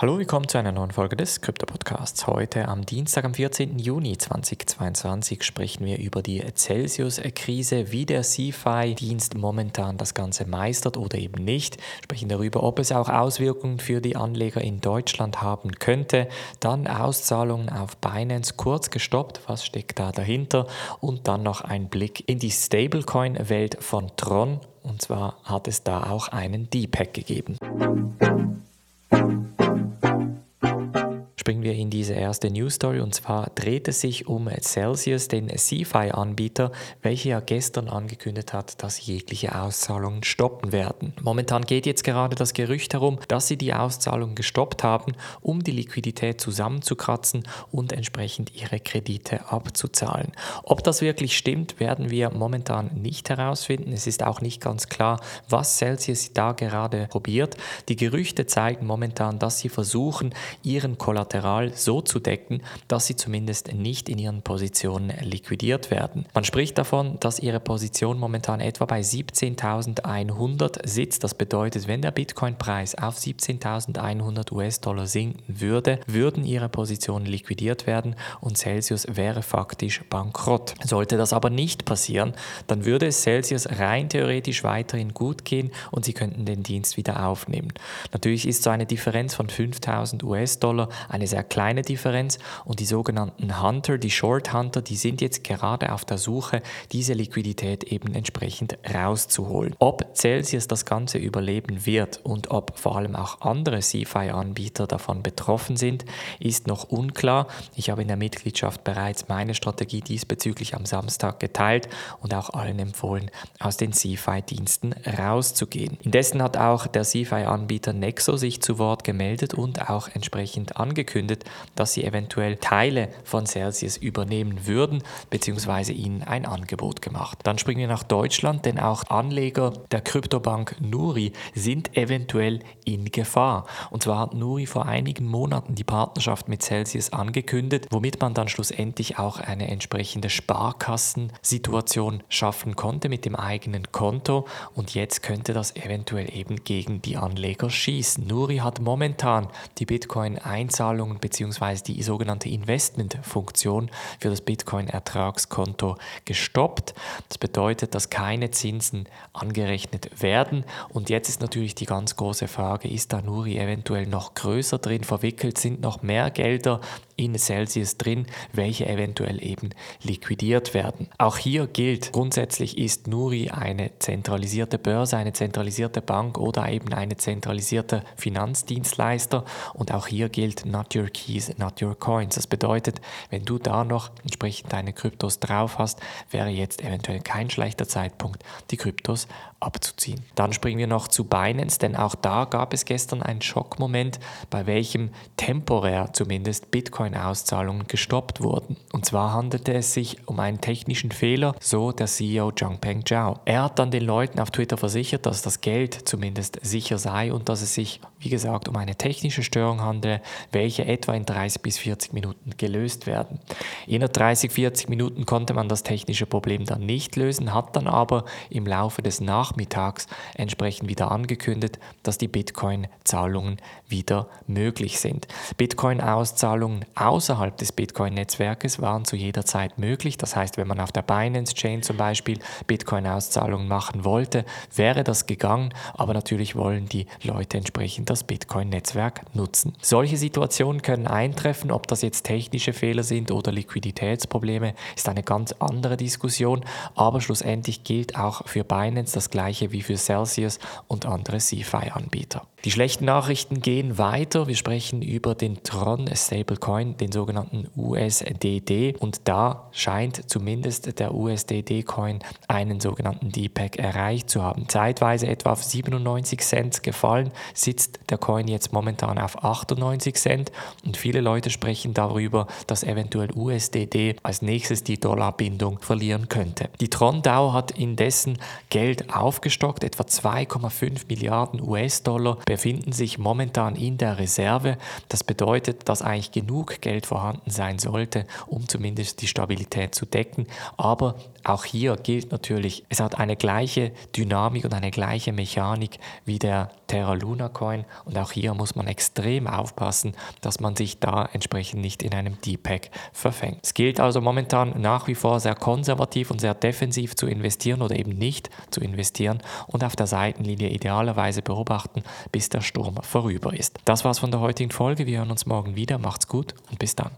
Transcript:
Hallo, willkommen zu einer neuen Folge des Krypto Podcasts. Heute am Dienstag, am 14. Juni 2022 sprechen wir über die Celsius-Krise, wie der CFI-Dienst momentan das Ganze meistert oder eben nicht. Sprechen darüber, ob es auch Auswirkungen für die Anleger in Deutschland haben könnte. Dann Auszahlungen auf Binance kurz gestoppt. Was steckt da dahinter? Und dann noch ein Blick in die Stablecoin-Welt von Tron. Und zwar hat es da auch einen D-Pack gegeben. Springen wir in diese erste News Story und zwar dreht es sich um Celsius, den CFI-Anbieter, welcher ja gestern angekündigt hat, dass sie jegliche Auszahlungen stoppen werden. Momentan geht jetzt gerade das Gerücht herum, dass sie die Auszahlungen gestoppt haben, um die Liquidität zusammenzukratzen und entsprechend ihre Kredite abzuzahlen. Ob das wirklich stimmt, werden wir momentan nicht herausfinden. Es ist auch nicht ganz klar, was Celsius da gerade probiert. Die Gerüchte zeigen momentan, dass sie versuchen, ihren Kollateral Kollateral so zu decken, dass sie zumindest nicht in ihren Positionen liquidiert werden. Man spricht davon, dass ihre Position momentan etwa bei 17.100 sitzt. Das bedeutet, wenn der Bitcoin-Preis auf 17.100 US-Dollar sinken würde, würden ihre Positionen liquidiert werden und Celsius wäre faktisch bankrott. Sollte das aber nicht passieren, dann würde es Celsius rein theoretisch weiterhin gut gehen und sie könnten den Dienst wieder aufnehmen. Natürlich ist so eine Differenz von 5.000 US-Dollar eine sehr kleine Differenz und die sogenannten Hunter, die Short Hunter, die sind jetzt gerade auf der Suche, diese Liquidität eben entsprechend rauszuholen. Ob Celsius das Ganze überleben wird und ob vor allem auch andere CFI-Anbieter davon betroffen sind, ist noch unklar. Ich habe in der Mitgliedschaft bereits meine Strategie diesbezüglich am Samstag geteilt und auch allen empfohlen, aus den CFI-Diensten rauszugehen. Indessen hat auch der CFI-Anbieter Nexo sich zu Wort gemeldet und auch entsprechend angekündigt, angekündigt, dass sie eventuell Teile von Celsius übernehmen würden, beziehungsweise ihnen ein Angebot gemacht. Dann springen wir nach Deutschland, denn auch Anleger der Kryptobank Nuri sind eventuell in Gefahr. Und zwar hat Nuri vor einigen Monaten die Partnerschaft mit Celsius angekündigt, womit man dann schlussendlich auch eine entsprechende Sparkassensituation schaffen konnte mit dem eigenen Konto. Und jetzt könnte das eventuell eben gegen die Anleger schießen. Nuri hat momentan die Bitcoin-Einzahlung Zahlungen bzw. die sogenannte Investmentfunktion für das Bitcoin-Ertragskonto gestoppt. Das bedeutet, dass keine Zinsen angerechnet werden. Und jetzt ist natürlich die ganz große Frage, ist da Nuri eventuell noch größer drin verwickelt? Sind noch mehr Gelder in Celsius drin, welche eventuell eben liquidiert werden. Auch hier gilt, grundsätzlich ist Nuri eine zentralisierte Börse, eine zentralisierte Bank oder eben eine zentralisierte Finanzdienstleister und auch hier gilt not your keys, not your coins. Das bedeutet, wenn du da noch entsprechend deine Kryptos drauf hast, wäre jetzt eventuell kein schlechter Zeitpunkt, die Kryptos abzuziehen. Dann springen wir noch zu Binance, denn auch da gab es gestern einen Schockmoment, bei welchem temporär zumindest Bitcoin-Auszahlungen gestoppt wurden. Und zwar handelte es sich um einen technischen Fehler, so der CEO Zhangpeng Zhao. Er hat dann den Leuten auf Twitter versichert, dass das Geld zumindest sicher sei und dass es sich, wie gesagt, um eine technische Störung handele, welche etwa in 30 bis 40 Minuten gelöst werden. Innerhalb 30, 40 Minuten konnte man das technische Problem dann nicht lösen, hat dann aber im Laufe des Nach nachmittags entsprechend wieder angekündigt, dass die Bitcoin-Zahlungen wieder möglich sind. Bitcoin-Auszahlungen außerhalb des Bitcoin-Netzwerkes waren zu jeder Zeit möglich. Das heißt, wenn man auf der Binance-Chain zum Beispiel Bitcoin-Auszahlungen machen wollte, wäre das gegangen, aber natürlich wollen die Leute entsprechend das Bitcoin-Netzwerk nutzen. Solche Situationen können eintreffen, ob das jetzt technische Fehler sind oder Liquiditätsprobleme, ist eine ganz andere Diskussion, aber schlussendlich gilt auch für Binance das gleiche wie für Celsius und andere CFI-Anbieter. Die schlechten Nachrichten gehen weiter. Wir sprechen über den Tron Stablecoin, den sogenannten USDD. Und da scheint zumindest der USDD-Coin einen sogenannten DPEG erreicht zu haben. Zeitweise etwa auf 97 Cent gefallen, sitzt der Coin jetzt momentan auf 98 Cent. Und viele Leute sprechen darüber, dass eventuell USDD als nächstes die Dollarbindung verlieren könnte. Die Tron DAO hat indessen Geld aufgestockt, etwa 2,5 Milliarden US-Dollar befinden sich momentan in der Reserve. Das bedeutet, dass eigentlich genug Geld vorhanden sein sollte, um zumindest die Stabilität zu decken. Aber auch hier gilt natürlich, es hat eine gleiche Dynamik und eine gleiche Mechanik wie der Terra Luna Coin und auch hier muss man extrem aufpassen, dass man sich da entsprechend nicht in einem Deepak verfängt. Es gilt also momentan nach wie vor sehr konservativ und sehr defensiv zu investieren oder eben nicht zu investieren und auf der Seitenlinie idealerweise beobachten, bis der Sturm vorüber ist. Das war's von der heutigen Folge. Wir hören uns morgen wieder. Macht's gut und bis dann.